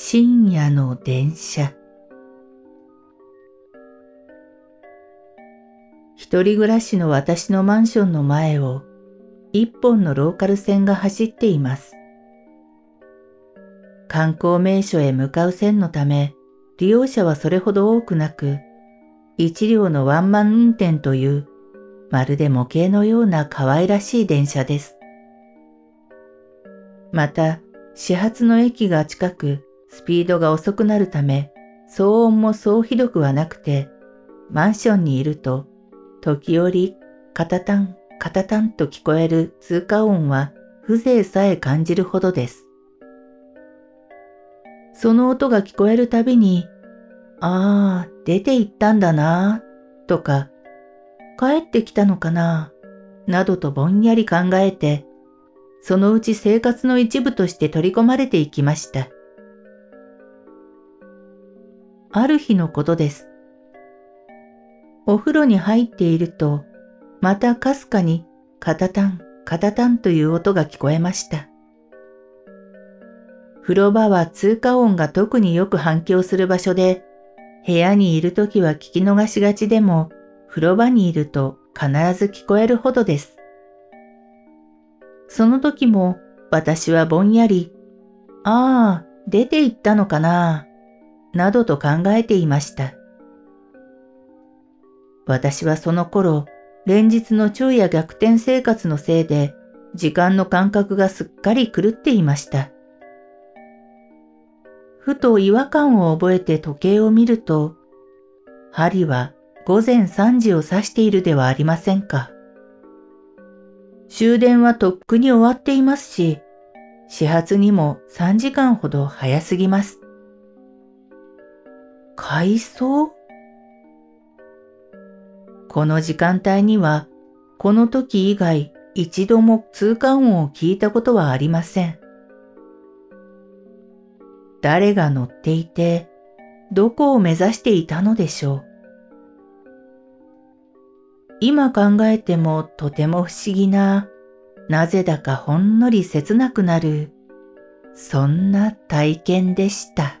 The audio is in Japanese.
深夜の電車一人暮らしの私のマンションの前を一本のローカル線が走っています。観光名所へ向かう線のため利用者はそれほど多くなく、一両のワンマン運転というまるで模型のような可愛らしい電車です。また、始発の駅が近く、スピードが遅くなるため、騒音もそうひどくはなくて、マンションにいると、時折、カタタン、カタタンと聞こえる通過音は風情さえ感じるほどです。その音が聞こえるたびに、ああ、出て行ったんだな、とか、帰ってきたのかな、などとぼんやり考えて、そのうち生活の一部として取り込まれていきました。ある日のことです。お風呂に入っていると、またかすかにカタタン、カタタンという音が聞こえました。風呂場は通過音が特によく反響する場所で、部屋にいるときは聞き逃しがちでも、風呂場にいると必ず聞こえるほどです。その時も私はぼんやり、ああ、出て行ったのかななどと考えていました。私はその頃、連日の昼夜逆転生活のせいで、時間の感覚がすっかり狂っていました。ふと違和感を覚えて時計を見ると、針は午前3時を指しているではありませんか。終電はとっくに終わっていますし、始発にも3時間ほど早すぎます。海藻この時間帯には、この時以外一度も通過音を聞いたことはありません。誰が乗っていて、どこを目指していたのでしょう。今考えてもとても不思議な、なぜだかほんのり切なくなる、そんな体験でした。